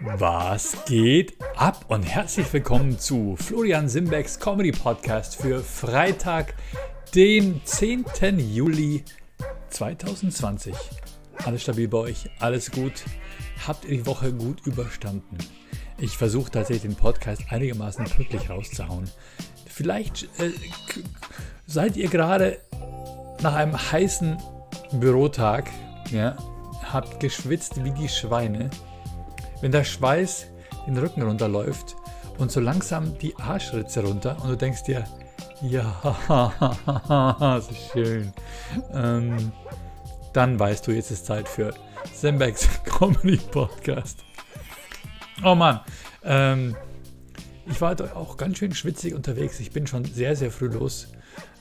Was geht ab und herzlich willkommen zu Florian Simbecks Comedy Podcast für Freitag, den 10. Juli 2020. Alles stabil bei euch, alles gut. Habt ihr die Woche gut überstanden? Ich versuche tatsächlich den Podcast einigermaßen pünktlich rauszuhauen. Vielleicht äh, seid ihr gerade nach einem heißen Bürotag, ja, habt geschwitzt wie die Schweine wenn der Schweiß den Rücken runterläuft und so langsam die Arschritze runter und du denkst dir, ja, so schön, ähm, dann weißt du, jetzt ist Zeit für Sembecks Comedy Podcast. Oh Mann, ähm, ich war heute auch ganz schön schwitzig unterwegs. Ich bin schon sehr, sehr früh los.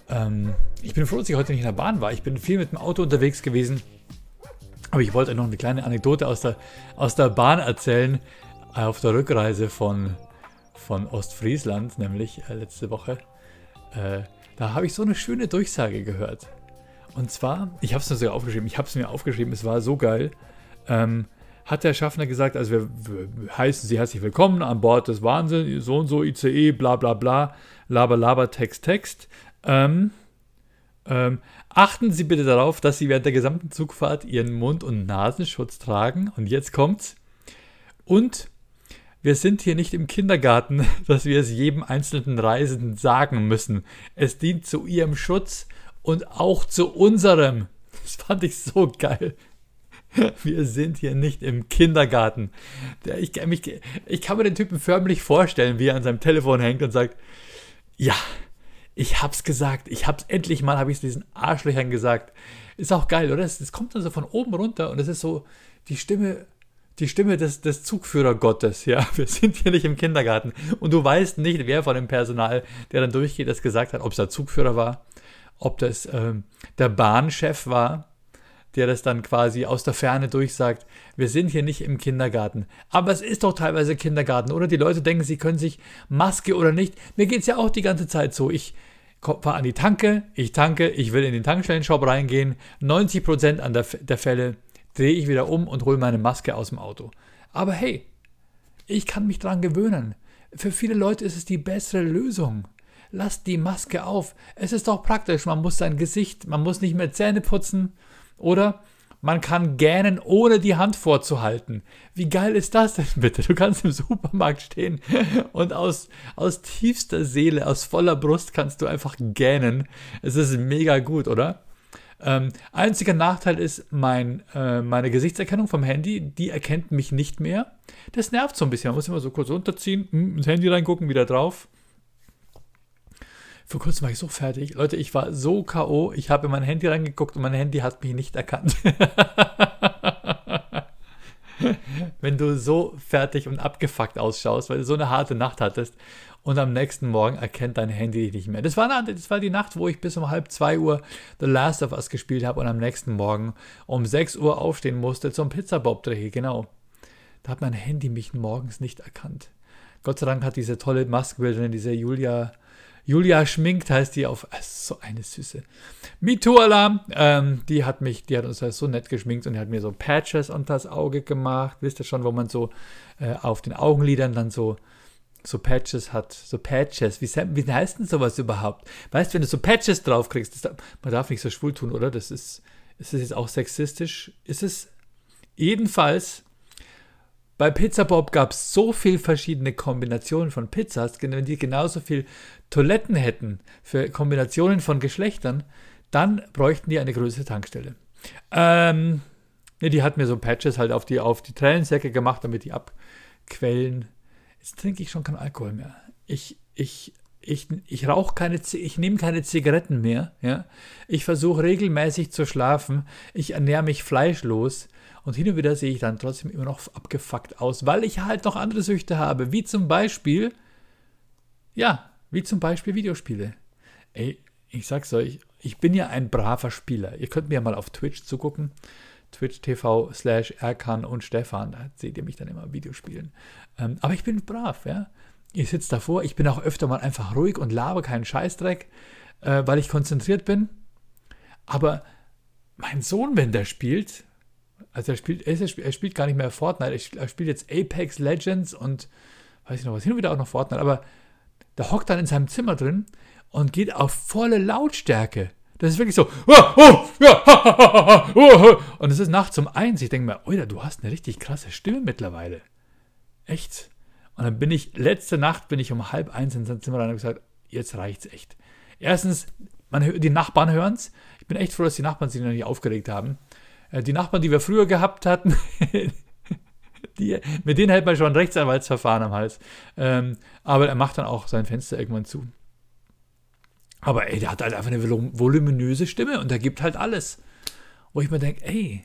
Ähm, ich bin froh, dass ich heute nicht in der Bahn war. Ich bin viel mit dem Auto unterwegs gewesen. Aber ich wollte noch eine kleine Anekdote aus der, aus der Bahn erzählen, äh, auf der Rückreise von, von Ostfriesland, nämlich äh, letzte Woche. Äh, da habe ich so eine schöne Durchsage gehört. Und zwar, ich habe es mir sogar aufgeschrieben, ich habe es mir aufgeschrieben, es war so geil. Ähm, hat der Schaffner gesagt, also wir, wir, heißen Sie herzlich willkommen an Bord des Wahnsinn, so und so ICE, bla bla bla, laber laber, Text, Text. Ähm, ähm, achten Sie bitte darauf, dass Sie während der gesamten Zugfahrt Ihren Mund- und Nasenschutz tragen. Und jetzt kommt's. Und wir sind hier nicht im Kindergarten, dass wir es jedem einzelnen Reisenden sagen müssen. Es dient zu Ihrem Schutz und auch zu unserem. Das fand ich so geil. Wir sind hier nicht im Kindergarten. Ich, ich, ich kann mir den Typen förmlich vorstellen, wie er an seinem Telefon hängt und sagt, ja, ich hab's gesagt, ich hab's endlich mal, habe ich es diesen Arschlöchern gesagt. Ist auch geil, oder? Es, kommt dann so von oben runter und es ist so die Stimme, die Stimme des, des Zugführergottes, ja. Wir sind hier nicht im Kindergarten. Und du weißt nicht, wer von dem Personal, der dann durchgeht, das gesagt hat, ob es der Zugführer war, ob das ähm, der Bahnchef war, der das dann quasi aus der Ferne durchsagt, wir sind hier nicht im Kindergarten. Aber es ist doch teilweise Kindergarten, oder? Die Leute denken, sie können sich Maske oder nicht. Mir geht es ja auch die ganze Zeit so. Ich fahre an die Tanke, ich tanke, ich will in den Tankstellenshop reingehen. 90% an der, der Fälle drehe ich wieder um und hole meine Maske aus dem Auto. Aber hey, ich kann mich daran gewöhnen. Für viele Leute ist es die bessere Lösung. Lasst die Maske auf. Es ist doch praktisch. Man muss sein Gesicht, man muss nicht mehr Zähne putzen. Oder man kann gähnen, ohne die Hand vorzuhalten. Wie geil ist das denn bitte? Du kannst im Supermarkt stehen und aus, aus tiefster Seele, aus voller Brust kannst du einfach gähnen. Es ist mega gut, oder? Ähm, einziger Nachteil ist mein, äh, meine Gesichtserkennung vom Handy, die erkennt mich nicht mehr. Das nervt so ein bisschen. Man muss immer so kurz runterziehen, hm, ins Handy reingucken, wieder drauf. Vor kurzem war ich so fertig. Leute, ich war so K.O. Ich habe in mein Handy reingeguckt und mein Handy hat mich nicht erkannt. Wenn du so fertig und abgefuckt ausschaust, weil du so eine harte Nacht hattest und am nächsten Morgen erkennt dein Handy dich nicht mehr. Das war, eine, das war die Nacht, wo ich bis um halb zwei Uhr The Last of Us gespielt habe und am nächsten Morgen um 6 Uhr aufstehen musste zum Pizzabob-Dreh. Genau. Da hat mein Handy mich morgens nicht erkannt. Gott sei Dank hat diese tolle Maskenbildnerin, diese Julia Julia Schminkt heißt die auf. So eine Süße. MeToo-Alarm. Ähm, die hat mich, die hat uns so nett geschminkt und die hat mir so Patches unter das Auge gemacht. Wisst ihr schon, wo man so äh, auf den Augenlidern dann so so Patches hat, so Patches. Wie, wie heißt denn sowas überhaupt? Weißt du, wenn du so Patches draufkriegst, das, man darf nicht so schwul tun, oder? Das ist, ist das jetzt auch sexistisch? Ist es jedenfalls bei Pizza Bob gab es so viele verschiedene Kombinationen von Pizzas, wenn die genauso viel Toiletten hätten für Kombinationen von Geschlechtern, dann bräuchten die eine größere Tankstelle. Ähm, ne, die hat mir so Patches halt auf die, auf die Tränensäcke gemacht, damit die abquellen. Jetzt trinke ich schon keinen Alkohol mehr. Ich, ich, ich, ich rauche keine, ich nehme keine Zigaretten mehr. Ja? Ich versuche regelmäßig zu schlafen. Ich ernähre mich fleischlos. Und hin und wieder sehe ich dann trotzdem immer noch abgefuckt aus, weil ich halt noch andere Süchte habe, wie zum Beispiel, ja, wie zum Beispiel Videospiele. Ey, ich sag's euch, ich bin ja ein braver Spieler. Ihr könnt mir mal auf Twitch zugucken. Twitch TV slash Erkan und Stefan, da seht ihr mich dann immer Videospielen. Ähm, aber ich bin brav, ja. Ich sitze davor, ich bin auch öfter mal einfach ruhig und laber keinen Scheißdreck, äh, weil ich konzentriert bin. Aber mein Sohn, wenn der spielt, Also er spielt, er spielt gar nicht mehr Fortnite, er spielt jetzt Apex Legends und weiß ich noch was, hin und wieder auch noch Fortnite, aber der hockt dann in seinem Zimmer drin und geht auf volle Lautstärke. Das ist wirklich so. Und es ist nachts um eins. Ich denke mir, Oida, du hast eine richtig krasse Stimme mittlerweile. Echt? Und dann bin ich, letzte Nacht bin ich um halb eins in sein Zimmer rein und gesagt, jetzt reicht's echt. Erstens, man, die Nachbarn hören es. Ich bin echt froh, dass die Nachbarn sich noch nicht aufgeregt haben. Äh, die Nachbarn, die wir früher gehabt hatten, die, mit denen hält man schon ein Rechtsanwaltsverfahren am Hals. Ähm, aber er macht dann auch sein Fenster irgendwann zu. Aber ey, der hat halt einfach eine voluminöse Stimme und er gibt halt alles. Wo ich mir denke, ey,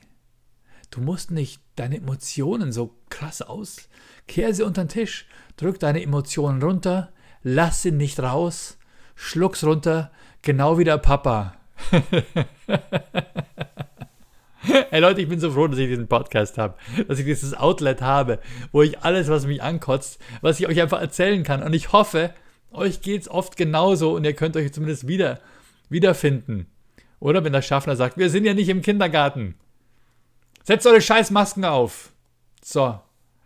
du musst nicht deine Emotionen so krass aus. Kehr sie unter den Tisch, drück deine Emotionen runter, lass sie nicht raus, schluck's runter, genau wie der Papa. Hey Leute, ich bin so froh, dass ich diesen Podcast habe, dass ich dieses Outlet habe, wo ich alles, was mich ankotzt, was ich euch einfach erzählen kann. Und ich hoffe, euch geht es oft genauso und ihr könnt euch zumindest wieder wiederfinden. Oder wenn der Schaffner sagt, wir sind ja nicht im Kindergarten. Setzt eure scheiß Masken auf. So,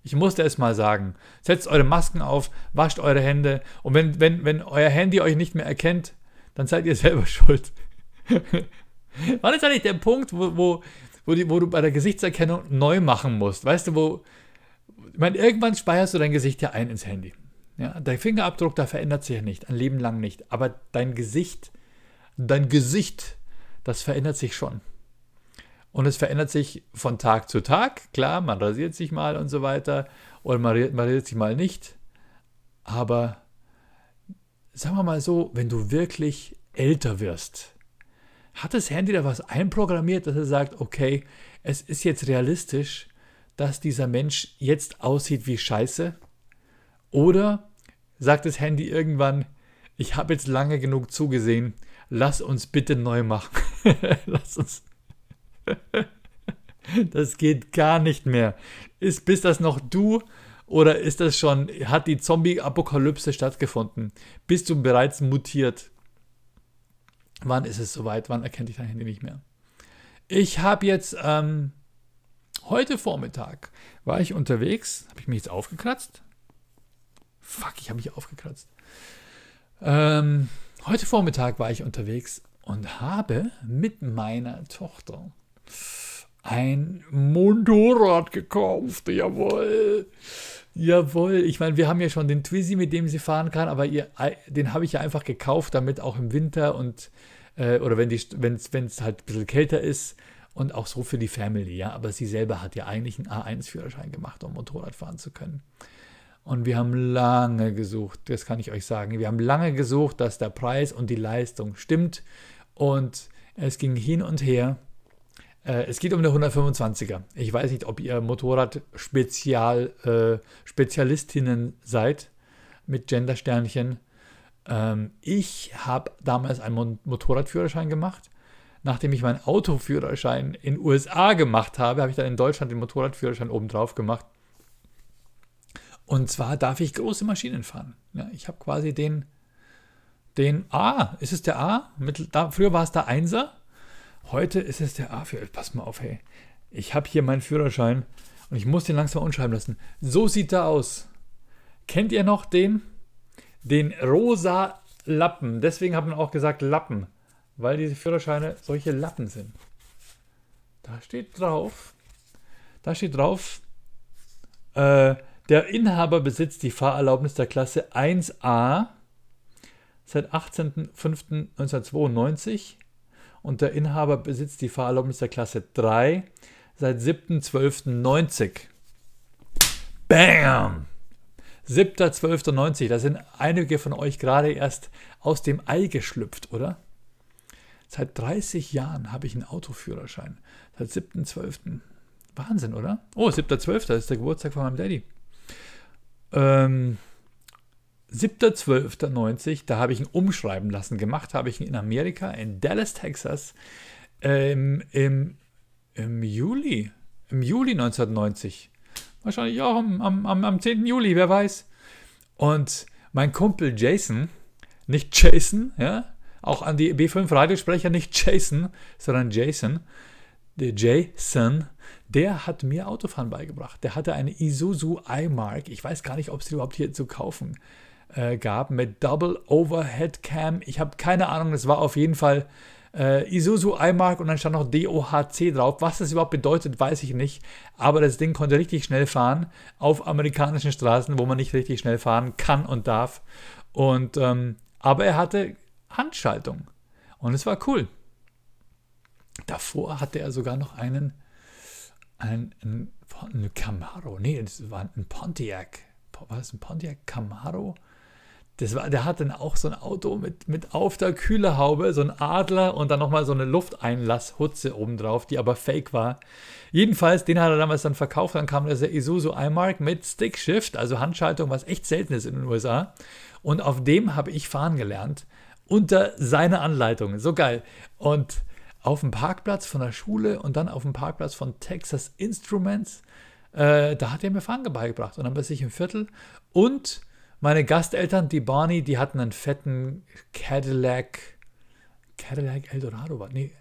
ich musste es mal sagen. Setzt eure Masken auf, wascht eure Hände und wenn, wenn, wenn euer Handy euch nicht mehr erkennt, dann seid ihr selber schuld. Wann ist eigentlich der Punkt, wo, wo, wo, die, wo du bei der Gesichtserkennung neu machen musst? Weißt du, wo. Ich meine, irgendwann speierst du dein Gesicht ja ein ins Handy. Ja, dein Fingerabdruck, da verändert sich ja nicht, ein Leben lang nicht. Aber dein Gesicht, dein Gesicht, das verändert sich schon. Und es verändert sich von Tag zu Tag. Klar, man rasiert sich mal und so weiter. Oder man, man rasiert sich mal nicht. Aber sagen wir mal so, wenn du wirklich älter wirst, hat das Handy da was einprogrammiert, dass er sagt, okay, es ist jetzt realistisch, dass dieser Mensch jetzt aussieht wie Scheiße? Oder sagt das Handy irgendwann, ich habe jetzt lange genug zugesehen, lass uns bitte neu machen. lass uns. das geht gar nicht mehr. Ist bis das noch du oder ist das schon, hat die Zombie-Apokalypse stattgefunden? Bist du bereits mutiert? Wann ist es soweit? Wann erkennt ich dein Handy nicht mehr? Ich habe jetzt ähm, heute Vormittag war ich unterwegs. Habe ich mich jetzt aufgekratzt? Fuck, ich habe mich aufgekratzt. Ähm, heute Vormittag war ich unterwegs und habe mit meiner Tochter ein Motorrad gekauft. Jawohl. Jawohl. Ich meine, wir haben ja schon den Twizy, mit dem sie fahren kann, aber ihr, den habe ich ja einfach gekauft, damit auch im Winter und äh, oder wenn es halt ein bisschen kälter ist und auch so für die Family, ja. Aber sie selber hat ja eigentlich einen A1-Führerschein gemacht, um Motorrad fahren zu können. Und wir haben lange gesucht, das kann ich euch sagen. Wir haben lange gesucht, dass der Preis und die Leistung stimmt. Und es ging hin und her. Äh, es geht um eine 125er. Ich weiß nicht, ob ihr Motorrad-Spezial, äh, Spezialistinnen seid mit Gendersternchen. Ähm, ich habe damals einen Motorradführerschein gemacht. Nachdem ich meinen Autoführerschein in USA gemacht habe, habe ich dann in Deutschland den Motorradführerschein obendrauf gemacht. Und zwar darf ich große Maschinen fahren. Ja, ich habe quasi den, den A. Ist es der A? Mittel, da, früher war es der Einser. Heute ist es der A. Für, pass mal auf, hey. Ich habe hier meinen Führerschein und ich muss den langsam unschreiben lassen. So sieht er aus. Kennt ihr noch den? Den rosa Lappen. Deswegen hat man auch gesagt Lappen, weil diese Führerscheine solche Lappen sind. Da steht drauf, da steht drauf, äh, der Inhaber besitzt die Fahrerlaubnis der Klasse 1a seit 18.05.1992 und der Inhaber besitzt die Fahrerlaubnis der Klasse 3 seit 7.12.90. Bam! 7.12.90, da sind einige von euch gerade erst aus dem Ei geschlüpft, oder? Seit 30 Jahren habe ich einen Autoführerschein. Seit 7.12. Wahnsinn, oder? Oh, 7.12. ist der Geburtstag von meinem Daddy. Ähm, 7.12.90, da habe ich ihn umschreiben lassen. Gemacht habe ich ihn in Amerika, in Dallas, Texas, ähm, im, im Juli. Im Juli 1990. Wahrscheinlich auch am, am, am 10. Juli, wer weiß. Und mein Kumpel Jason, nicht Jason, ja, auch an die B5 Radiosprecher nicht Jason, sondern Jason, der Jason, der hat mir Autofahren beigebracht. Der hatte eine Isuzu iMark. Ich weiß gar nicht, ob es die überhaupt hier zu kaufen äh, gab mit Double Overhead Cam. Ich habe keine Ahnung, das war auf jeden Fall äh, Isuzu iMark und dann stand noch DOHC drauf. Was das überhaupt bedeutet, weiß ich nicht. Aber das Ding konnte richtig schnell fahren auf amerikanischen Straßen, wo man nicht richtig schnell fahren kann und darf. Und ähm, aber er hatte Handschaltung und es war cool. Davor hatte er sogar noch einen, einen, einen, einen Camaro. Nee, das war ein Pontiac. War das ein Pontiac Camaro? Das war, der hatte dann auch so ein Auto mit, mit auf der Kühlerhaube, so ein Adler und dann nochmal so eine Lufteinlasshutze obendrauf, die aber fake war. Jedenfalls, den hat er damals dann verkauft. Dann kam der Isuzu iMark mit Stickshift, also Handschaltung, was echt selten ist in den USA. Und auf dem habe ich fahren gelernt, unter seiner Anleitung. So geil. Und auf dem Parkplatz von der Schule und dann auf dem Parkplatz von Texas Instruments, äh, da hat er mir Fahren beigebracht. Und dann bis ich im Viertel und meine Gasteltern, die Barney, die hatten einen fetten Cadillac. Cadillac Eldorado war. Nee,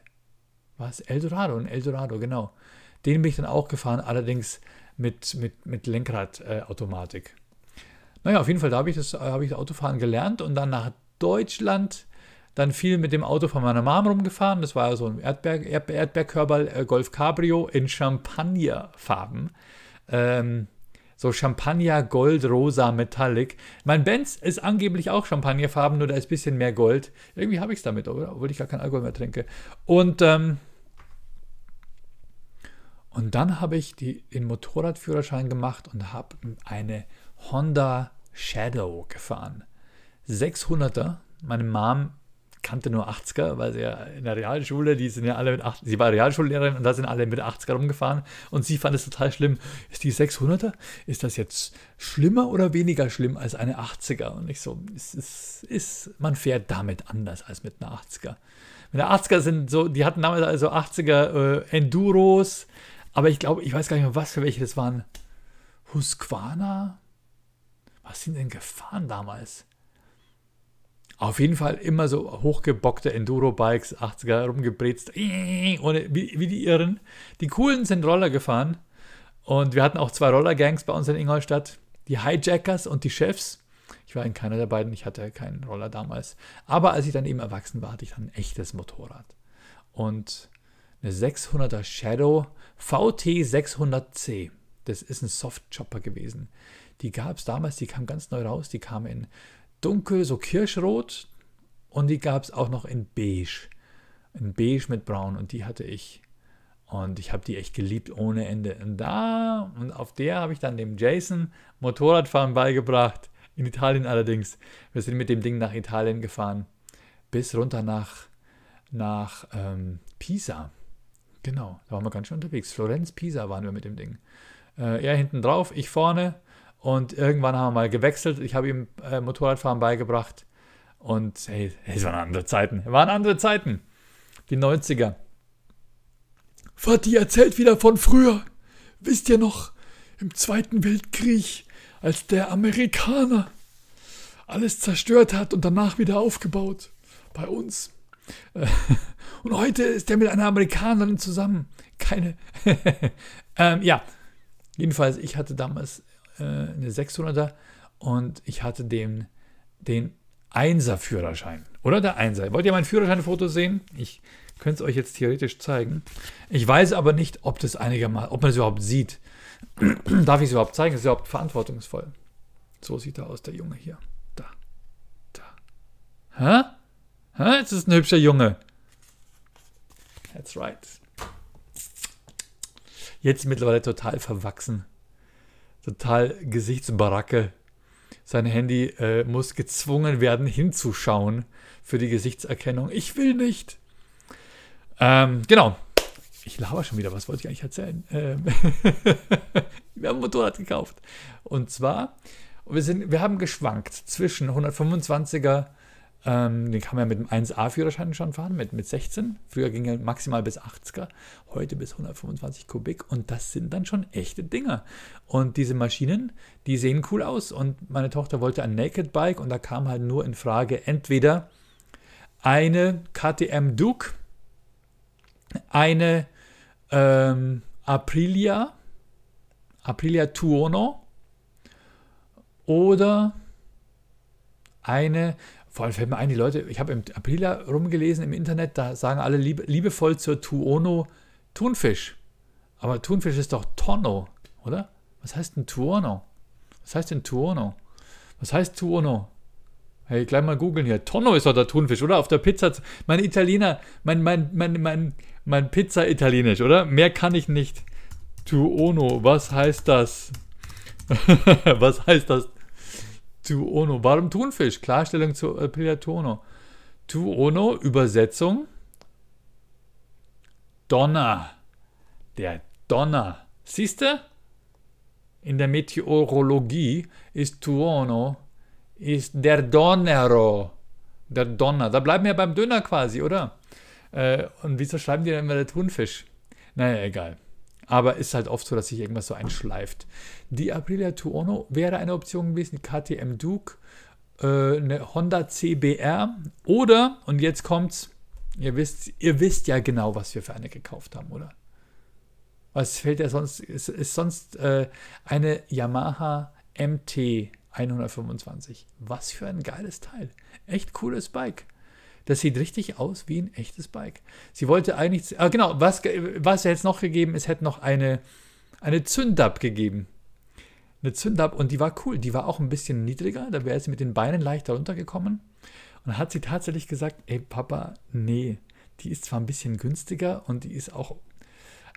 war es Eldorado? Ein Eldorado, genau. Den bin ich dann auch gefahren, allerdings mit, mit, mit Lenkradautomatik. Äh, naja, auf jeden Fall, da habe ich, das, hab ich das Autofahren gelernt und dann nach Deutschland dann viel mit dem Auto von meiner Mom rumgefahren. Das war so ein Erdbeer, Erdbeerkörper äh, Golf Cabrio in Champagnerfarben. Ähm, so Champagner, Gold, Rosa, Metallic. Mein Benz ist angeblich auch Champagnerfarben, nur da ist ein bisschen mehr Gold. Irgendwie habe ich es damit, oder? obwohl ich gar keinen Alkohol mehr trinke. Und, ähm, und dann habe ich die, den Motorradführerschein gemacht und habe eine Honda Shadow gefahren. 600er. Meine Mom kannte nur 80er, weil sie ja in der Realschule, die sind ja alle mit 80, sie war Realschullehrerin und da sind alle mit 80er rumgefahren und sie fand es total schlimm. Ist die 600er, ist das jetzt schlimmer oder weniger schlimm als eine 80er? Und ich so, es ist, ist, man fährt damit anders als mit einer 80er. Mit einer 80er sind so, die hatten damals also 80er äh, Enduros, aber ich glaube, ich weiß gar nicht mehr, was für welche das waren. Husqvarna? Was sind denn gefahren damals? Auf jeden Fall immer so hochgebockte Enduro-Bikes, 80er rumgebrezt, ohne, wie, wie die Irren. Die coolen sind Roller gefahren. Und wir hatten auch zwei Roller-Gangs bei uns in Ingolstadt. Die Hijackers und die Chefs. Ich war in keiner der beiden, ich hatte keinen Roller damals. Aber als ich dann eben erwachsen war, hatte ich dann ein echtes Motorrad. Und eine 600er Shadow VT 600C. Das ist ein Softchopper gewesen. Die gab es damals, die kam ganz neu raus. Die kam in dunkel, so kirschrot. Und die gab es auch noch in beige. In beige mit braun. Und die hatte ich. Und ich habe die echt geliebt ohne Ende. Und da, und auf der habe ich dann dem Jason Motorradfahren beigebracht. In Italien allerdings. Wir sind mit dem Ding nach Italien gefahren. Bis runter nach, nach ähm, Pisa. Genau, da waren wir ganz schön unterwegs. Florenz, Pisa waren wir mit dem Ding. Äh, er hinten drauf, ich vorne. Und irgendwann haben wir mal gewechselt. Ich habe ihm äh, Motorradfahren beigebracht. Und hey, es waren andere Zeiten. Es waren andere Zeiten. Die 90er. Vati erzählt wieder von früher. Wisst ihr noch, im Zweiten Weltkrieg, als der Amerikaner alles zerstört hat und danach wieder aufgebaut. Bei uns. Und heute ist der mit einer Amerikanerin zusammen. Keine. ähm, ja, jedenfalls, ich hatte damals äh, eine 600er und ich hatte den, den 1er Führerschein. Oder der 1er. Wollt ihr mein Führerscheinfoto sehen? Ich könnte es euch jetzt theoretisch zeigen. Ich weiß aber nicht, ob das einigermaßen, ob man es überhaupt sieht. Darf ich es überhaupt zeigen? Das ist überhaupt verantwortungsvoll. So sieht er aus, der Junge hier. Da. Da. Hä? Hä? Jetzt ist ein hübscher Junge. That's right. Jetzt mittlerweile total verwachsen total Gesichtsbaracke. Sein Handy äh, muss gezwungen werden, hinzuschauen für die Gesichtserkennung. Ich will nicht. Ähm, genau. Ich laber schon wieder, was wollte ich eigentlich erzählen? Ähm wir haben ein Motorrad gekauft. Und zwar, wir, sind, wir haben geschwankt zwischen 125er ähm, den kann man ja mit dem 1A-Führerschein schon fahren, mit, mit 16. Früher ging er maximal bis 80er, heute bis 125 Kubik. Und das sind dann schon echte Dinger. Und diese Maschinen, die sehen cool aus. Und meine Tochter wollte ein Naked Bike und da kam halt nur in Frage entweder eine KTM Duke, eine ähm, Aprilia, Aprilia Tuono oder eine, vor allem fällt mir ein, die Leute, ich habe im Aprilia rumgelesen im Internet, da sagen alle liebe, liebevoll zur Tuono Thunfisch. Aber Thunfisch ist doch Tonno, oder? Was heißt denn Tuono? Was heißt denn Tuono? Was heißt Tuono? Hey, gleich mal googeln hier. Tonno ist doch der Thunfisch, oder? Auf der Pizza. Mein Italiener, mein, mein, mein, mein, mein Pizza-Italienisch, oder? Mehr kann ich nicht. Tuono, was heißt das? was heißt das? Tuono. Warum Thunfisch? Klarstellung zu Aprilia Tuono. Tuono, Übersetzung. Donner. Der Donner. Siehst du? In der Meteorologie ist Tuono ist der Donnero. Der Donner. Da bleiben wir beim Döner quasi, oder? Äh, und wieso schreiben die dann immer der Thunfisch? Naja, egal. Aber ist halt oft so, dass sich irgendwas so einschleift. Die Aprilia Tuono wäre eine Option gewesen, die KTM Duke, äh, eine Honda CBR oder, und jetzt kommt's, ihr wisst, ihr wisst ja genau, was wir für eine gekauft haben, oder? Was fällt ja sonst? Ist, ist sonst äh, eine Yamaha MT 125. Was für ein geiles Teil. Echt cooles Bike. Das sieht richtig aus wie ein echtes Bike. Sie wollte eigentlich, ah, genau, was, was jetzt noch gegeben ist, hätte noch eine, eine Zündab gegeben. Eine Zündab und die war cool. Die war auch ein bisschen niedriger. Da wäre sie mit den Beinen leichter runtergekommen. Und dann hat sie tatsächlich gesagt: Ey, Papa, nee, die ist zwar ein bisschen günstiger und die ist auch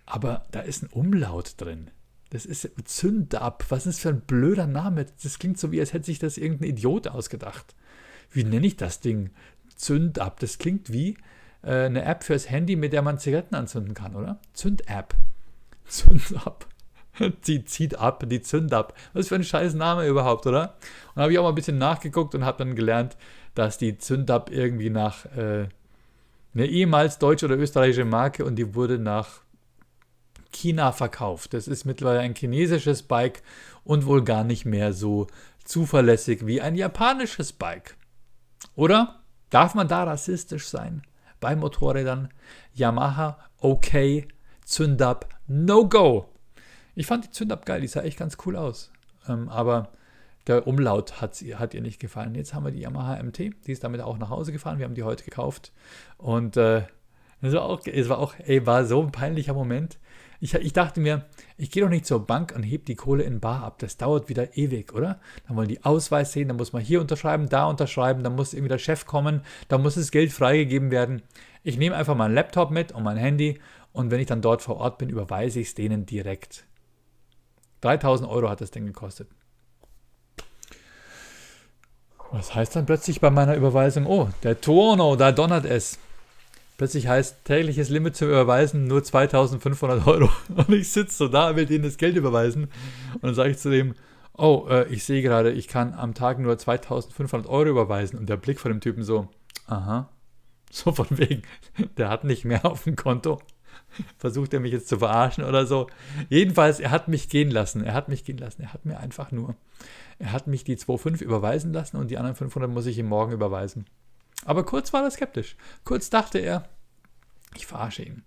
aber da ist ein Umlaut drin. Das ist Zündab. Was ist das für ein blöder Name? Das klingt so, wie als hätte sich das irgendein Idiot ausgedacht. Wie nenne ich das Ding? Zündab. Das klingt wie äh, eine App fürs Handy, mit der man Zigaretten anzünden kann, oder? Zünd-App. Zündab. Die zieht ab, die Zündab. Was für ein scheiß Name überhaupt, oder? Und habe ich auch mal ein bisschen nachgeguckt und habe dann gelernt, dass die Zündab irgendwie nach äh, eine ehemals deutsche oder österreichische Marke und die wurde nach China verkauft. Das ist mittlerweile ein chinesisches Bike und wohl gar nicht mehr so zuverlässig wie ein japanisches Bike. Oder darf man da rassistisch sein? Bei Motorrädern Yamaha, okay, Zündab, no go. Ich fand die Zündab geil, die sah echt ganz cool aus. Ähm, aber der Umlaut hat, hat, ihr nicht gefallen. Jetzt haben wir die Yamaha MT, die ist damit auch nach Hause gefahren. Wir haben die heute gekauft. Und äh, es war auch, es war auch, ey, war so ein peinlicher Moment. Ich, ich dachte mir, ich gehe doch nicht zur Bank und heb die Kohle in Bar ab. Das dauert wieder ewig, oder? Dann wollen die Ausweis sehen, dann muss man hier unterschreiben, da unterschreiben, dann muss irgendwie der Chef kommen, dann muss das Geld freigegeben werden. Ich nehme einfach meinen Laptop mit und mein Handy und wenn ich dann dort vor Ort bin, überweise ich es denen direkt. 3000 Euro hat das Ding gekostet. Was heißt dann plötzlich bei meiner Überweisung? Oh, der Turno, da donnert es. Plötzlich heißt tägliches Limit zu überweisen nur 2500 Euro. Und ich sitze so da, will denen das Geld überweisen. Und dann sage ich zu dem, oh, äh, ich sehe gerade, ich kann am Tag nur 2500 Euro überweisen. Und der Blick von dem Typen so, aha. So von wegen, der hat nicht mehr auf dem Konto. Versucht er mich jetzt zu verarschen oder so. Jedenfalls, er hat mich gehen lassen. Er hat mich gehen lassen. Er hat mir einfach nur, er hat mich die 2,5 überweisen lassen und die anderen 500 muss ich ihm morgen überweisen. Aber kurz war er skeptisch. Kurz dachte er, ich verarsche ihn.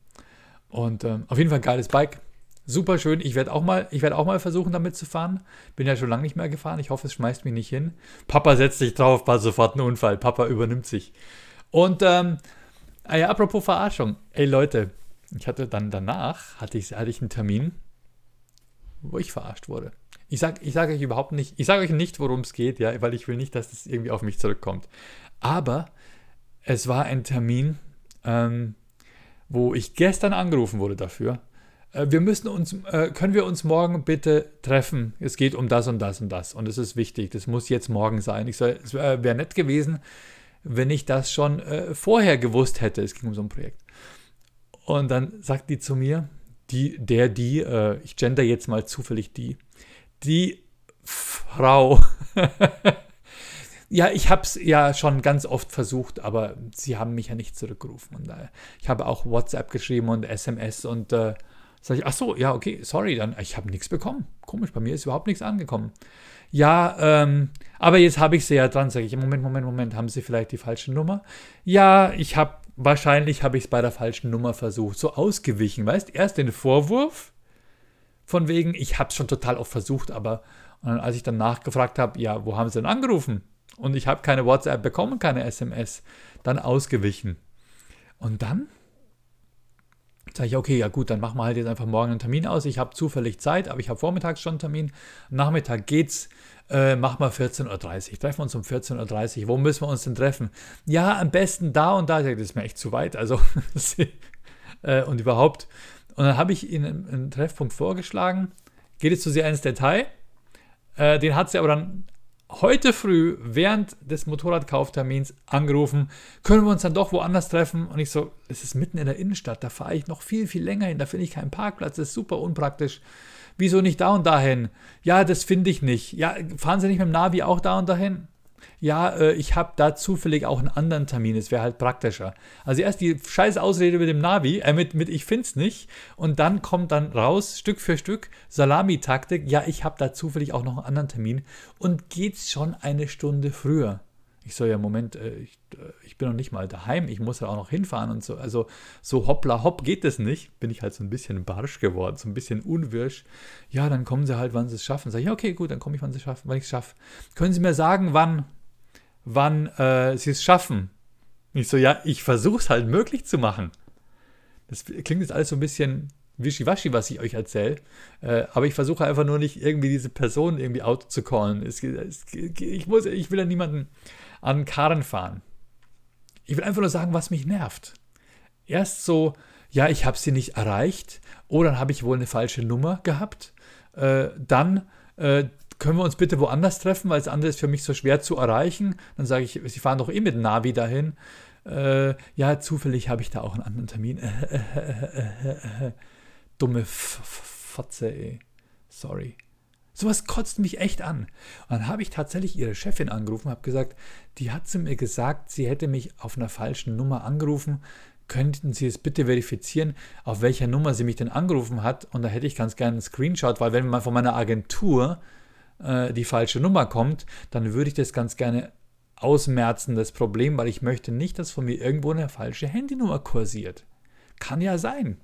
Und ähm, auf jeden Fall geiles Bike. Super schön. Ich werde auch, mal, werd auch mal versuchen, damit zu fahren. Bin ja schon lange nicht mehr gefahren. Ich hoffe, es schmeißt mich nicht hin. Papa setzt sich drauf, war sofort ein Unfall. Papa übernimmt sich. Und ähm, ah ja, apropos Verarschung. Ey Leute, ich hatte dann danach, hatte ich, hatte ich einen Termin, wo ich verarscht wurde. Ich sage ich sag euch überhaupt nicht, ich sage euch nicht, worum es geht, ja, weil ich will nicht, dass das irgendwie auf mich zurückkommt. Aber es war ein Termin, ähm, wo ich gestern angerufen wurde dafür. Äh, wir müssen uns, äh, können wir uns morgen bitte treffen? Es geht um das und das und das und es ist wichtig. Das muss jetzt morgen sein. Ich soll, es wäre wär nett gewesen, wenn ich das schon äh, vorher gewusst hätte. Es ging um so ein Projekt. Und dann sagt die zu mir, die, der, die, äh, ich gender jetzt mal zufällig die, die Frau Ja, ich habe es ja schon ganz oft versucht, aber sie haben mich ja nicht zurückgerufen. Und äh, ich habe auch WhatsApp geschrieben und SMS und äh, Sag ich, ach so, ja, okay, sorry, dann, ich habe nichts bekommen. Komisch, bei mir ist überhaupt nichts angekommen. Ja, ähm, aber jetzt habe ich sie ja dran, sage ich, Moment, Moment, Moment, haben Sie vielleicht die falsche Nummer? Ja, ich habe, wahrscheinlich habe ich es bei der falschen Nummer versucht, so ausgewichen, weißt, erst den Vorwurf, von wegen, ich habe es schon total oft versucht, aber dann, als ich dann nachgefragt habe, ja, wo haben Sie denn angerufen? Und ich habe keine WhatsApp bekommen, keine SMS, dann ausgewichen. Und dann sage ich, okay, ja gut, dann machen wir halt jetzt einfach morgen einen Termin aus. Ich habe zufällig Zeit, aber ich habe vormittags schon einen Termin. Nachmittag geht's, äh, machen wir 14.30 Uhr. Treffen wir uns um 14.30 Uhr. Wo müssen wir uns denn treffen? Ja, am besten da und da. Das ist mir echt zu weit. Also, äh, und überhaupt. Und dann habe ich Ihnen einen Treffpunkt vorgeschlagen. Geht jetzt zu sehr ins Detail. Äh, den hat sie aber dann heute früh während des Motorradkauftermins angerufen, können wir uns dann doch woanders treffen? Und ich so, es ist mitten in der Innenstadt, da fahre ich noch viel, viel länger hin, da finde ich keinen Parkplatz, das ist super unpraktisch. Wieso nicht da und dahin? Ja, das finde ich nicht. Ja, fahren Sie nicht mit dem Navi auch da und dahin? Ja, äh, ich habe da zufällig auch einen anderen Termin, es wäre halt praktischer. Also erst die scheiß Ausrede mit dem Navi, äh, mit, mit ich find's nicht und dann kommt dann raus, Stück für Stück, Salami-Taktik, ja, ich habe da zufällig auch noch einen anderen Termin und geht's schon eine Stunde früher. Ich so, ja, Moment, äh, ich, äh, ich, bin noch nicht mal daheim, ich muss ja auch noch hinfahren und so. Also so hoppla hopp geht das nicht. Bin ich halt so ein bisschen barsch geworden, so ein bisschen unwirsch. Ja, dann kommen sie halt, wann sie es schaffen. Sag ich, okay, gut, dann komme ich, wann sie schaffen, wann ich es schaffe. Können Sie mir sagen, wann, wann äh, sie es schaffen? Ich so, ja, ich versuche es halt möglich zu machen. Das klingt jetzt alles so ein bisschen wischiwaschi, was ich euch erzähle. Äh, aber ich versuche einfach nur nicht irgendwie diese Person irgendwie out zu callen. Es, es, ich, muss, ich will ja niemanden an Karren fahren. Ich will einfach nur sagen, was mich nervt. Erst so, ja, ich habe sie nicht erreicht. Oh, dann habe ich wohl eine falsche Nummer gehabt. Äh, dann äh, können wir uns bitte woanders treffen, weil das andere ist für mich so schwer zu erreichen. Dann sage ich, Sie fahren doch eh mit Navi dahin. Äh, ja, zufällig habe ich da auch einen anderen Termin. Dumme Fotze, ey. Sorry. Sowas kotzt mich echt an. Und dann habe ich tatsächlich ihre Chefin angerufen, habe gesagt, die hat zu mir gesagt, sie hätte mich auf einer falschen Nummer angerufen. Könnten Sie es bitte verifizieren, auf welcher Nummer sie mich denn angerufen hat? Und da hätte ich ganz gerne einen Screenshot, weil wenn man von meiner Agentur äh, die falsche Nummer kommt, dann würde ich das ganz gerne ausmerzen, das Problem, weil ich möchte nicht, dass von mir irgendwo eine falsche Handynummer kursiert. Kann ja sein.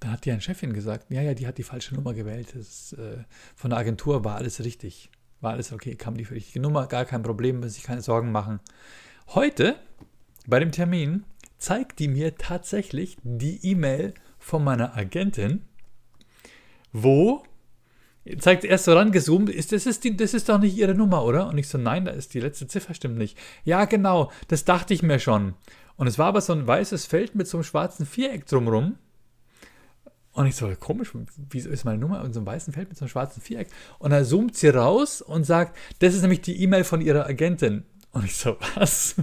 Dann hat die eine Chefin gesagt, ja, ja, die hat die falsche Nummer gewählt. Ist, äh, von der Agentur war alles richtig. War alles okay, kam die richtige Nummer, gar kein Problem, muss ich keine Sorgen machen. Heute, bei dem Termin, zeigt die mir tatsächlich die E-Mail von meiner Agentin, wo zeigt erst so rangezoomt, ist, das, ist die, das ist doch nicht ihre Nummer, oder? Und ich so, nein, da ist die letzte Ziffer, stimmt nicht. Ja, genau, das dachte ich mir schon. Und es war aber so ein weißes Feld mit so einem schwarzen Viereck drumrum. Und ich so, komisch, wieso ist meine Nummer in so einem weißen Feld mit so einem schwarzen Viereck? Und dann zoomt sie raus und sagt, das ist nämlich die E-Mail von ihrer Agentin. Und ich so, was?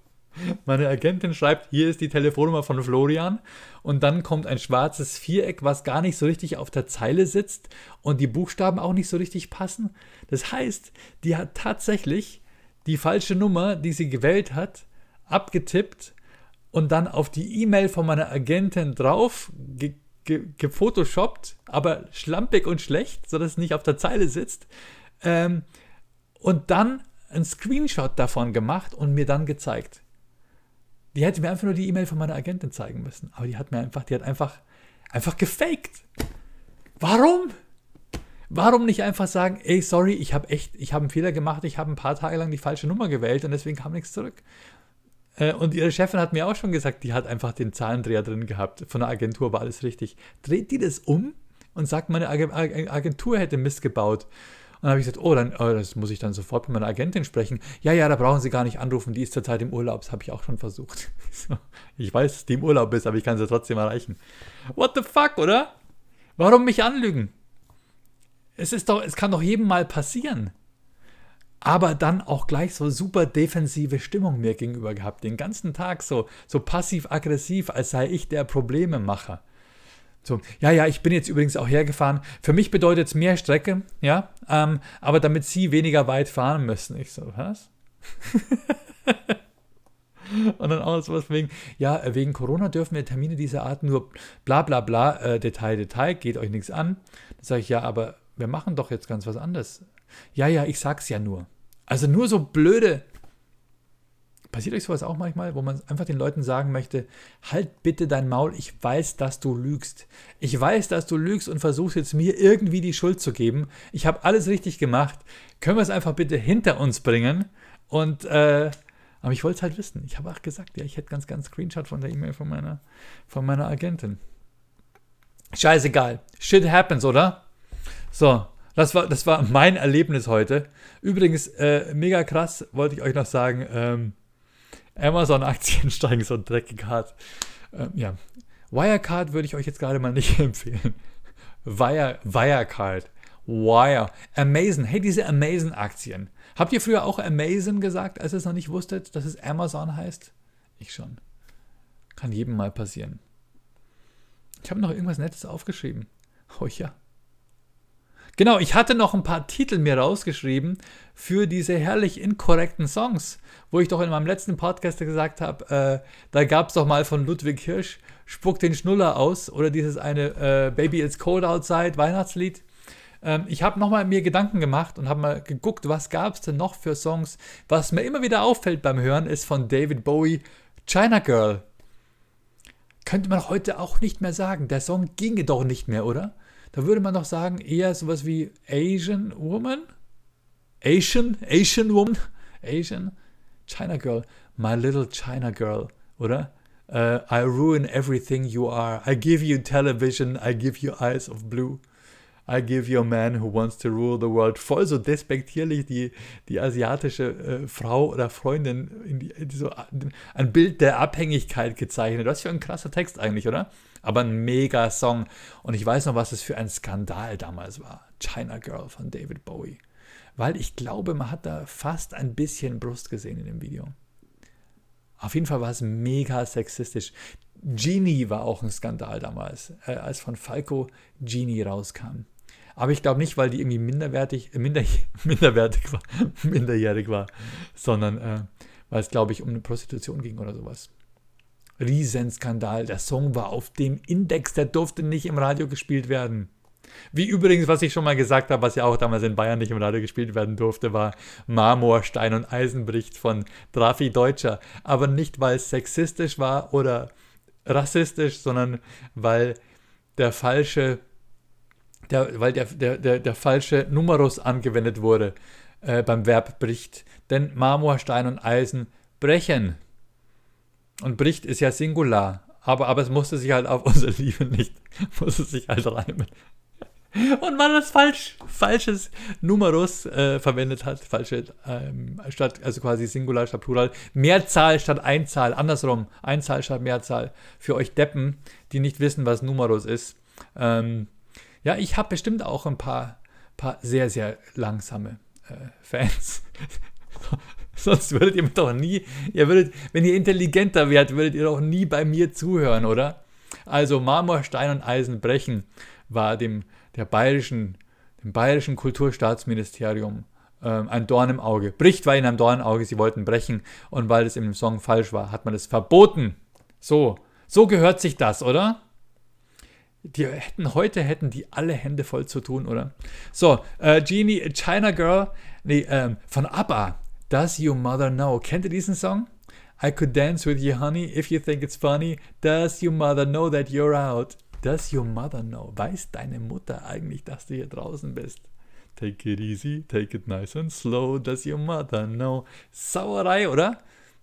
meine Agentin schreibt, hier ist die Telefonnummer von Florian. Und dann kommt ein schwarzes Viereck, was gar nicht so richtig auf der Zeile sitzt und die Buchstaben auch nicht so richtig passen. Das heißt, die hat tatsächlich die falsche Nummer, die sie gewählt hat, abgetippt und dann auf die E-Mail von meiner Agentin drauf gefotoshoppt, aber schlampig und schlecht, sodass es nicht auf der Zeile sitzt. Ähm, und dann einen Screenshot davon gemacht und mir dann gezeigt. Die hätte mir einfach nur die E-Mail von meiner Agentin zeigen müssen. Aber die hat mir einfach, die hat einfach, einfach gefaked. Warum? Warum nicht einfach sagen, ey, sorry, ich habe echt, ich habe einen Fehler gemacht, ich habe ein paar Tage lang die falsche Nummer gewählt und deswegen kam nichts zurück. Äh, und ihre Chefin hat mir auch schon gesagt, die hat einfach den Zahlendreher drin gehabt. Von der Agentur war alles richtig. Dreht die das um und sagt, meine Agentur hätte Mist gebaut. Und dann habe ich gesagt, oh, dann oh, das muss ich dann sofort mit meiner Agentin sprechen. Ja, ja, da brauchen Sie gar nicht anrufen, die ist zurzeit im Urlaub. Das habe ich auch schon versucht. ich weiß, dass die im Urlaub ist, aber ich kann sie trotzdem erreichen. What the fuck, oder? Warum mich anlügen? Es ist doch, es kann doch jedem mal passieren aber dann auch gleich so super defensive Stimmung mir gegenüber gehabt. Den ganzen Tag so, so passiv-aggressiv, als sei ich der Problememacher. So, ja, ja, ich bin jetzt übrigens auch hergefahren. Für mich bedeutet es mehr Strecke, ja, ähm, aber damit Sie weniger weit fahren müssen. Ich so, was? Und dann auch sowas wegen, ja, wegen Corona dürfen wir Termine dieser Art nur bla bla bla, äh, Detail, Detail, geht euch nichts an. Dann sage ich, ja, aber wir machen doch jetzt ganz was anderes. Ja, ja, ich sag's ja nur. Also nur so blöde. Passiert euch sowas auch manchmal, wo man einfach den Leuten sagen möchte, halt bitte dein Maul, ich weiß, dass du lügst. Ich weiß, dass du lügst und versuchst jetzt mir irgendwie die Schuld zu geben. Ich habe alles richtig gemacht. Können wir es einfach bitte hinter uns bringen? Und, äh, aber ich wollte es halt wissen. Ich habe auch gesagt, ja, ich hätte ganz, ganz Screenshot von der E-Mail von meiner, von meiner Agentin. Scheißegal. Shit happens, oder? So, das war, das war mein Erlebnis heute. Übrigens, äh, mega krass, wollte ich euch noch sagen. Ähm, Amazon-Aktien steigen so dreckig hart. Ähm, ja. Wirecard würde ich euch jetzt gerade mal nicht empfehlen. Wire, Wirecard. Wire. Amazon. Hey, diese Amazon-Aktien. Habt ihr früher auch Amazon gesagt, als ihr es noch nicht wusstet, dass es Amazon heißt? Ich schon. Kann jedem mal passieren. Ich habe noch irgendwas Nettes aufgeschrieben. Oh ja. Genau, ich hatte noch ein paar Titel mir rausgeschrieben für diese herrlich inkorrekten Songs, wo ich doch in meinem letzten Podcast gesagt habe, äh, da gab es doch mal von Ludwig Hirsch, Spuck den Schnuller aus oder dieses eine äh, Baby It's Cold Outside Weihnachtslied. Ähm, ich habe nochmal mir Gedanken gemacht und habe mal geguckt, was gab es denn noch für Songs. Was mir immer wieder auffällt beim Hören, ist von David Bowie China Girl. Könnte man heute auch nicht mehr sagen. Der Song ginge doch nicht mehr, oder? Da würde man doch sagen, eher sowas wie Asian Woman? Asian? Asian Woman? Asian? China Girl. My little China Girl, oder? Uh, I ruin everything you are. I give you television. I give you eyes of blue. I give you a man who wants to rule the world. Voll so despektierlich die, die asiatische äh, Frau oder Freundin in die, in so ein Bild der Abhängigkeit gezeichnet. Was für ein krasser Text eigentlich, oder? Aber ein mega Song. Und ich weiß noch, was es für ein Skandal damals war. China Girl von David Bowie. Weil ich glaube, man hat da fast ein bisschen Brust gesehen in dem Video. Auf jeden Fall war es mega sexistisch. Genie war auch ein Skandal damals, äh, als von Falco Genie rauskam. Aber ich glaube nicht, weil die irgendwie minderwertig, äh, minder, minderwertig war, minderjährig war, sondern äh, weil es, glaube ich, um eine Prostitution ging oder sowas. Riesenskandal. Der Song war auf dem Index, der durfte nicht im Radio gespielt werden. Wie übrigens, was ich schon mal gesagt habe, was ja auch damals in Bayern nicht im Radio gespielt werden durfte, war Marmor, Stein und Eisen bricht von Drafi Deutscher. Aber nicht, weil es sexistisch war oder rassistisch, sondern weil der falsche, der, weil der, der, der, der falsche Numerus angewendet wurde äh, beim Verb bricht. Denn Marmor, Stein und Eisen brechen. Und bricht ist ja Singular. Aber, aber es musste sich halt auf unsere Liebe nicht, musste sich halt reimen. Und man das falsch, falsches Numerus äh, verwendet hat, falsche ähm, statt, also quasi Singular statt Plural, Mehrzahl statt Einzahl, andersrum, Einzahl statt Mehrzahl. Für euch Deppen, die nicht wissen, was Numerus ist. Ähm, ja, ich habe bestimmt auch ein paar, paar sehr, sehr langsame äh, Fans. Sonst würdet ihr doch nie, ihr würdet, wenn ihr intelligenter wärt, würdet ihr doch nie bei mir zuhören, oder? Also Marmor, Stein und Eisen brechen war dem, der bayerischen, dem bayerischen Kulturstaatsministerium ähm, ein Dorn im Auge. Bricht war ihnen ein Dorn im Auge, sie wollten brechen und weil es im Song falsch war, hat man es verboten. So, so gehört sich das, oder? Die hätten, heute hätten die alle Hände voll zu tun, oder? So, äh, Genie, China Girl, nee, ähm, von ABBA. Does Your Mother Know? Kennt ihr diesen Song? I could dance with you, honey, if you think it's funny. Does your mother know that you're out? Does your mother know? Weiß deine Mutter eigentlich, dass du hier draußen bist? Take it easy, take it nice and slow. Does your mother know? Sauerei, oder?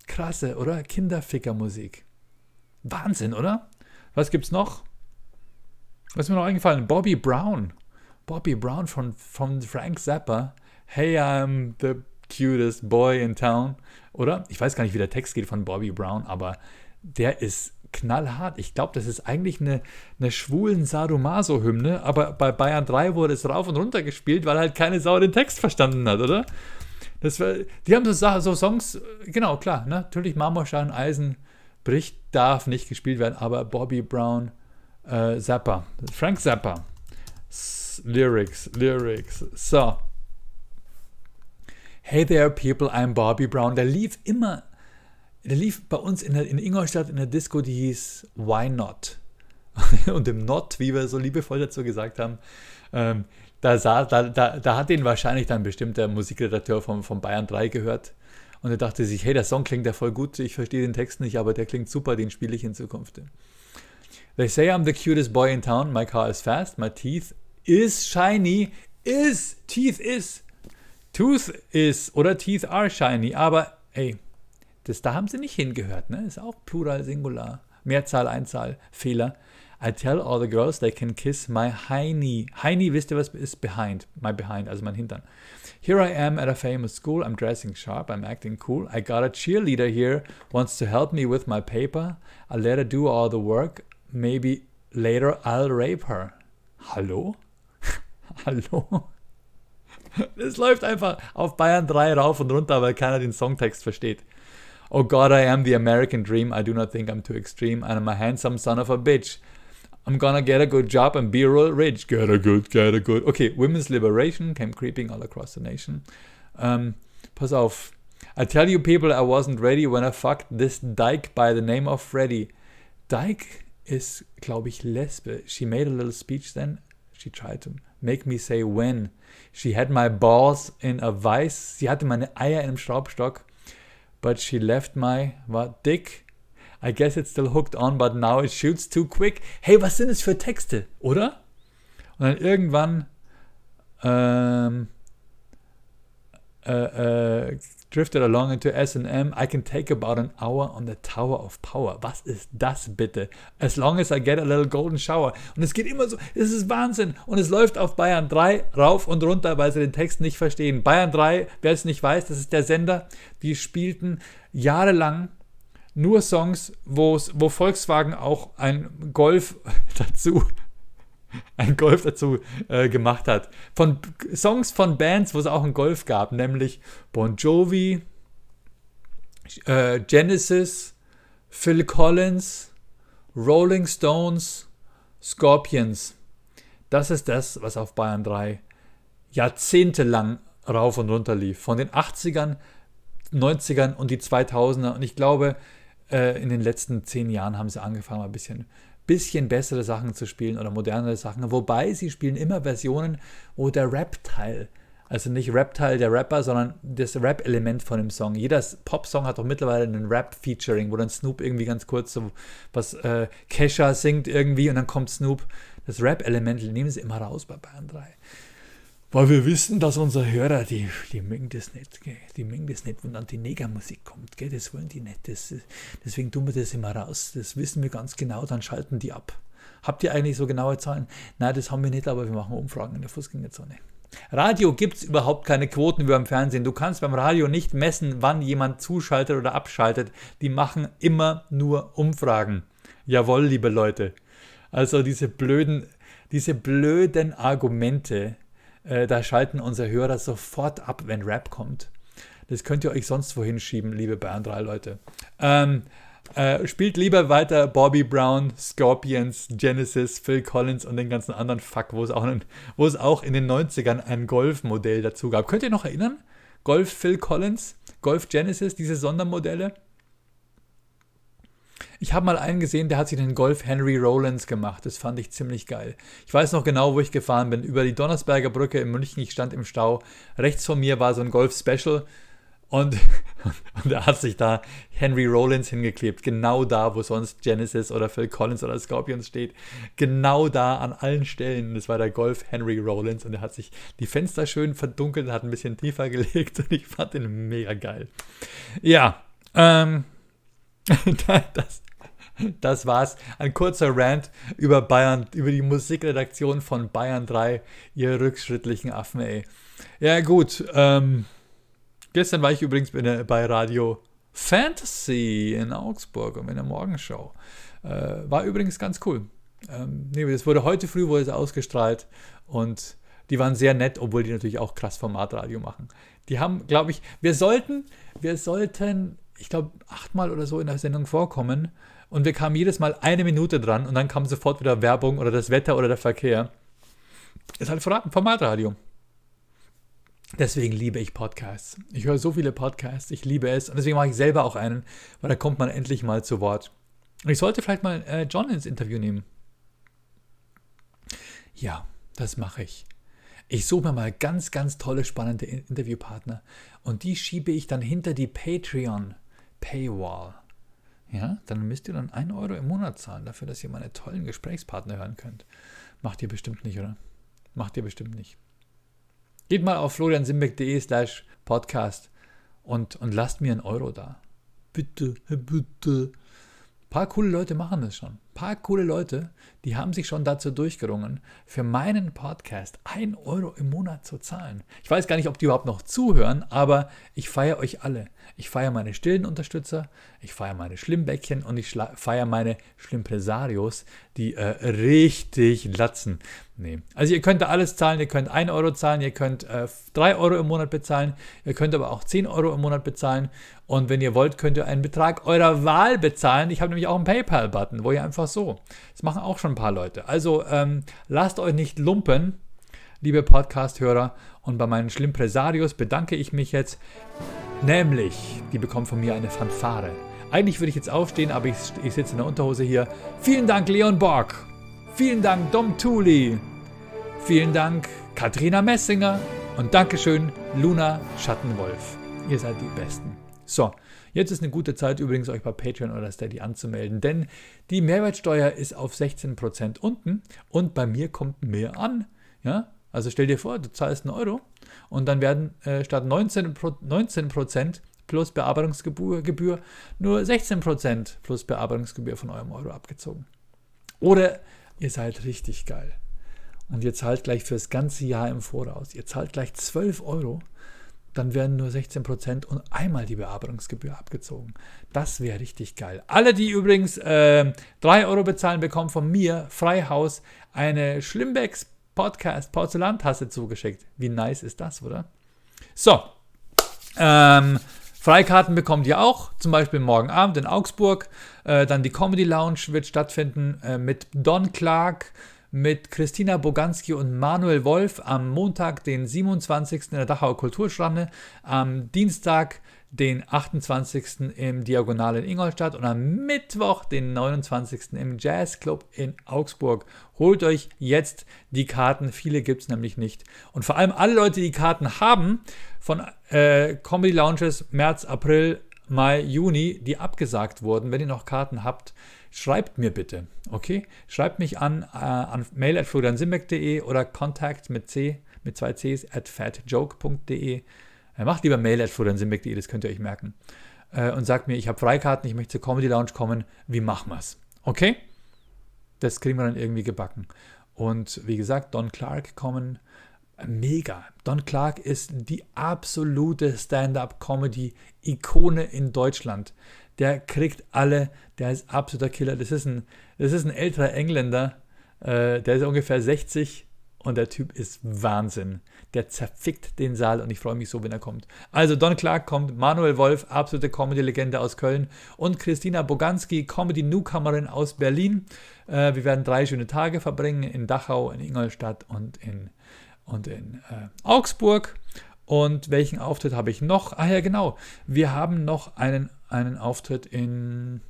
Krasse, oder? Kinderfickermusik. Wahnsinn, oder? Was gibt's noch? Was ist mir noch eingefallen? Bobby Brown. Bobby Brown von, von Frank Zappa. Hey, I'm the cutest boy in town, oder? Ich weiß gar nicht, wie der Text geht von Bobby Brown, aber der ist knallhart. Ich glaube, das ist eigentlich eine, eine schwulen Sadomaso-Hymne, aber bei Bayern 3 wurde es rauf und runter gespielt, weil halt keine Sau den Text verstanden hat, oder? Das war, die haben so, so Songs, genau, klar, ne? natürlich Marmorstein, Eisen bricht, darf nicht gespielt werden, aber Bobby Brown, äh, Zappa, Frank Zappa, S Lyrics, Lyrics, so. Hey there, people, I'm Bobby Brown. Der lief immer der lief bei uns in, der, in Ingolstadt in der Disco, die hieß Why Not? Und im Not, wie wir so liebevoll dazu gesagt haben, ähm, da, sah, da, da, da hat den wahrscheinlich dann bestimmt der Musikredakteur von, von Bayern 3 gehört. Und er dachte sich, hey, der Song klingt ja voll gut, ich verstehe den Text nicht, aber der klingt super, den spiele ich in Zukunft. They say I'm the cutest boy in town, my car is fast, my teeth is shiny, is, teeth is, tooth is oder teeth are shiny, aber ey, das, da haben sie nicht hingehört, ne? Ist auch Plural, Singular, Mehrzahl, Einzahl, Fehler. I tell all the girls they can kiss my hiney. Hiney, wisst ihr was ist behind? My behind, also mein Hintern. Here I am at a famous school. I'm dressing sharp. I'm acting cool. I got a cheerleader here. Wants to help me with my paper. I let her do all the work. Maybe later I'll rape her. Hallo? Hallo? Es läuft einfach auf Bayern 3 rauf und runter, weil keiner den Songtext versteht. Oh God, I am the American dream. I do not think I'm too extreme. I'm a handsome son of a bitch. I'm gonna get a good job and be real rich. Get a good, get a good. Okay, women's liberation came creeping all across the nation. Um, pass auf. I tell you people, I wasn't ready when I fucked this dyke by the name of Freddy. Dyke is, glaube ich, Lesbe. She made a little speech then. She tried to make me say when. She had my balls in a vice. Sie hatte meine Eier in einem Schraubstock. But she left my, what, dick I guess it's still hooked on, but now it shoots too quick. Hey, was sind es für Texte, oder? Und dann irgendwann ähm, äh, äh, drifted along into S&M. I can take about an hour on the Tower of Power. Was ist das bitte? As long as I get a little golden shower. Und es geht immer so, es ist Wahnsinn. Und es läuft auf Bayern 3 rauf und runter, weil sie den Text nicht verstehen. Bayern 3, wer es nicht weiß, das ist der Sender, die spielten jahrelang nur Songs, wo Volkswagen auch ein Golf dazu ein Golf dazu äh, gemacht hat. Von Songs von Bands, wo es auch einen Golf gab, nämlich Bon Jovi, äh, Genesis, Phil Collins, Rolling Stones, Scorpions. Das ist das, was auf Bayern 3 jahrzehntelang rauf und runter lief. Von den 80ern, 90ern und die 2000er. Und ich glaube, äh, in den letzten zehn Jahren haben sie angefangen, ein bisschen, bisschen bessere Sachen zu spielen oder modernere Sachen. Wobei sie spielen immer Versionen, wo der Rap-Teil, also nicht Rap-Teil der Rapper, sondern das Rap-Element von dem Song. Jeder Pop-Song hat doch mittlerweile einen Rap-Featuring, wo dann Snoop irgendwie ganz kurz so was äh, Kesha singt irgendwie und dann kommt Snoop. Das Rap-Element nehmen sie immer raus bei Bayern 3. Weil wir wissen, dass unsere Hörer, die, die mögen das nicht, gell? die mögen das nicht, wenn dann die Negermusik kommt, gell? das wollen die nicht. Das, deswegen tun wir das immer raus. Das wissen wir ganz genau, dann schalten die ab. Habt ihr eigentlich so genaue Zahlen? Nein, das haben wir nicht, aber wir machen Umfragen in der Fußgängerzone. Radio gibt es überhaupt keine Quoten wie beim Fernsehen. Du kannst beim Radio nicht messen, wann jemand zuschaltet oder abschaltet. Die machen immer nur Umfragen. Jawohl, liebe Leute. Also diese blöden, diese blöden Argumente, äh, da schalten unsere Hörer sofort ab, wenn Rap kommt. Das könnt ihr euch sonst wohin schieben, liebe Bayern 3 Leute. Ähm, äh, spielt lieber weiter Bobby Brown, Scorpions, Genesis, Phil Collins und den ganzen anderen Fuck, wo es auch, einen, wo es auch in den 90ern ein Golf-Modell dazu gab. Könnt ihr noch erinnern? Golf Phil Collins, Golf Genesis, diese Sondermodelle? Ich habe mal einen gesehen, der hat sich den Golf Henry Rollins gemacht. Das fand ich ziemlich geil. Ich weiß noch genau, wo ich gefahren bin. Über die Donnersberger Brücke in München. Ich stand im Stau. Rechts von mir war so ein Golf Special. Und, und er hat sich da Henry Rollins hingeklebt. Genau da, wo sonst Genesis oder Phil Collins oder Scorpions steht. Genau da an allen Stellen. Das war der Golf Henry Rollins. Und er hat sich die Fenster schön verdunkelt, hat ein bisschen tiefer gelegt. Und ich fand den mega geil. Ja, ähm, das, das war's. Ein kurzer Rant über Bayern, über die Musikredaktion von Bayern 3, ihr rückschrittlichen Affen, ey. Ja, gut. Ähm, gestern war ich übrigens bei Radio Fantasy in Augsburg und in der Morgenshow. Äh, war übrigens ganz cool. Ähm, nee, das wurde heute früh wurde es ausgestrahlt und die waren sehr nett, obwohl die natürlich auch krass Formatradio machen. Die haben, glaube ich, wir sollten, wir sollten, ich glaube, achtmal oder so in der Sendung vorkommen und wir kamen jedes Mal eine Minute dran und dann kam sofort wieder Werbung oder das Wetter oder der Verkehr. Ist halt Formatradio. Deswegen liebe ich Podcasts. Ich höre so viele Podcasts, ich liebe es. Und deswegen mache ich selber auch einen, weil da kommt man endlich mal zu Wort. Und ich sollte vielleicht mal äh, John ins Interview nehmen. Ja, das mache ich. Ich suche mir mal ganz, ganz tolle, spannende Interviewpartner und die schiebe ich dann hinter die Patreon Paywall. Ja, dann müsst ihr dann 1 Euro im Monat zahlen dafür, dass ihr meine tollen Gesprächspartner hören könnt. Macht ihr bestimmt nicht, oder? Macht ihr bestimmt nicht. Geht mal auf floriansimbeck.de slash podcast und, und lasst mir einen Euro da. Bitte, bitte. Ein paar coole Leute machen das schon. Paar coole Leute, die haben sich schon dazu durchgerungen, für meinen Podcast 1 Euro im Monat zu zahlen. Ich weiß gar nicht, ob die überhaupt noch zuhören, aber ich feiere euch alle. Ich feiere meine stillen Unterstützer, ich feiere meine Schlimmbäckchen und ich feiere meine Schlimmpresarios, die äh, richtig latzen. Nee. Also ihr könnt da alles zahlen, ihr könnt 1 Euro zahlen, ihr könnt äh, 3 Euro im Monat bezahlen, ihr könnt aber auch 10 Euro im Monat bezahlen und wenn ihr wollt, könnt ihr einen Betrag eurer Wahl bezahlen. Ich habe nämlich auch einen PayPal-Button, wo ihr einfach so. Das machen auch schon ein paar Leute. Also ähm, lasst euch nicht lumpen, liebe Podcast-Hörer. Und bei meinen Schlimmpresarios bedanke ich mich jetzt, nämlich, die bekommen von mir eine Fanfare. Eigentlich würde ich jetzt aufstehen, aber ich, ich sitze in der Unterhose hier. Vielen Dank, Leon Borg. Vielen Dank, Dom Thuli. Vielen Dank, Katrina Messinger. Und Dankeschön, Luna Schattenwolf. Ihr seid die Besten. So, jetzt ist eine gute Zeit übrigens, euch bei Patreon oder Steady anzumelden, denn die Mehrwertsteuer ist auf 16% unten und bei mir kommt mehr an. Ja? Also stell dir vor, du zahlst einen Euro und dann werden äh, statt 19%, 19 plus Bearbeitungsgebühr nur 16% plus Bearbeitungsgebühr von eurem Euro abgezogen. Oder ihr seid richtig geil. Und ihr zahlt gleich für das ganze Jahr im Voraus. Ihr zahlt gleich 12 Euro, dann werden nur 16% und einmal die Bearbeitungsgebühr abgezogen. Das wäre richtig geil. Alle, die übrigens äh, 3 Euro bezahlen, bekommen von mir, Freihaus, eine Schlimmbecks Podcast Porzellantasse zugeschickt. Wie nice ist das, oder? So. Ähm, Freikarten bekommt ihr auch, zum Beispiel morgen Abend in Augsburg. Äh, dann die Comedy Lounge wird stattfinden äh, mit Don Clark, mit Christina Boganski und Manuel Wolf am Montag, den 27. in der Dachauer Kulturstrande, am Dienstag, den 28. im Diagonal in Ingolstadt und am Mittwoch, den 29. im Jazzclub in Augsburg. Holt euch jetzt die Karten, viele gibt es nämlich nicht. Und vor allem alle Leute, die Karten haben von äh, Comedy Lounges März, April, Mai, Juni, die abgesagt wurden, wenn ihr noch Karten habt, schreibt mir bitte, okay? Schreibt mich an, äh, an mail at oder contact mit c, mit zwei c's, at fatjoke.de äh, macht lieber Mail at das könnt ihr euch merken. Äh, und sagt mir, ich habe Freikarten, ich möchte zur Comedy Lounge kommen, wie machen wir es? Okay? Das kriegen wir dann irgendwie gebacken. Und wie gesagt, Don Clark kommen, mega. Don Clark ist die absolute Stand-up-Comedy-Ikone in Deutschland. Der kriegt alle, der ist absoluter Killer. Das ist ein, das ist ein älterer Engländer, äh, der ist ungefähr 60 und der Typ ist Wahnsinn. Der zerfickt den Saal und ich freue mich so, wenn er kommt. Also Don Clark kommt, Manuel Wolf, absolute Comedy-Legende aus Köln und Christina Boganski, Comedy-Newcomerin aus Berlin. Äh, wir werden drei schöne Tage verbringen in Dachau, in Ingolstadt und in, und in äh, Augsburg. Und welchen Auftritt habe ich noch? Ah ja, genau. Wir haben noch einen, einen Auftritt in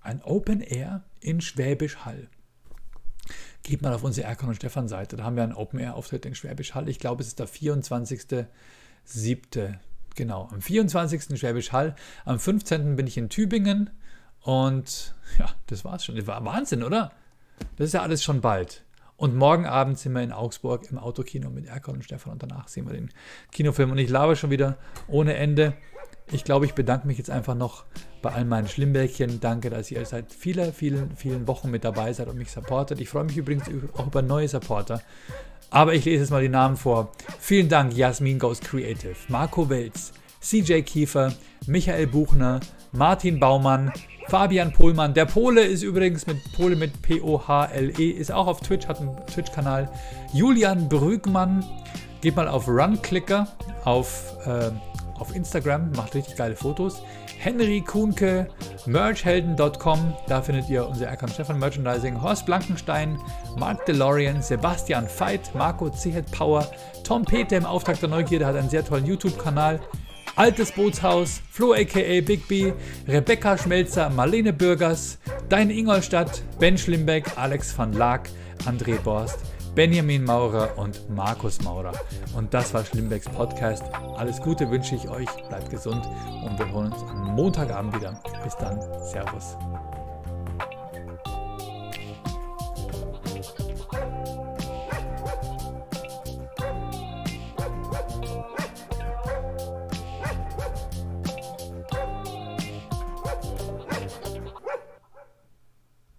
ein Open Air in Schwäbisch Hall geht mal auf unsere Erkan und Stefan Seite. Da haben wir einen Open-Air-Auftritt in Schwäbisch Hall. Ich glaube, es ist der 24.07. Genau, am 24. Schwäbisch Hall. Am 15. bin ich in Tübingen. Und ja, das war's schon. Das war Wahnsinn, oder? Das ist ja alles schon bald. Und morgen Abend sind wir in Augsburg im Autokino mit Erkan und Stefan und danach sehen wir den Kinofilm. Und ich labe schon wieder ohne Ende. Ich glaube, ich bedanke mich jetzt einfach noch bei all meinen Schlimmbäckchen. Danke, dass ihr seit vielen, vielen, vielen Wochen mit dabei seid und mich supportet. Ich freue mich übrigens auch über neue Supporter. Aber ich lese jetzt mal die Namen vor. Vielen Dank, Jasmin Goes Creative, Marco Welz, CJ Kiefer, Michael Buchner, Martin Baumann, Fabian Pohlmann. Der Pole ist übrigens mit Pole mit P-O-H-L-E, ist auch auf Twitch, hat einen Twitch-Kanal. Julian Brügmann, geht mal auf Run-Clicker, auf äh, auf Instagram, macht richtig geile Fotos. Henry Kuhnke, merchhelden.com, da findet ihr unser Erkan Stefan Merchandising. Horst Blankenstein, Mark DeLorean, Sebastian Veit, Marco Zihet Power, Tom Peter im Auftrag der Neugierde hat einen sehr tollen YouTube-Kanal. Altes Bootshaus, Flo aka Big B, Rebecca Schmelzer, Marlene Bürgers, Dein Ingolstadt, Ben Schlimbeck, Alex van Laak, André Borst, Benjamin Maurer und Markus Maurer. Und das war Schlimmbecks Podcast. Alles Gute wünsche ich euch, bleibt gesund und wir hören uns am Montagabend wieder. Bis dann, Servus.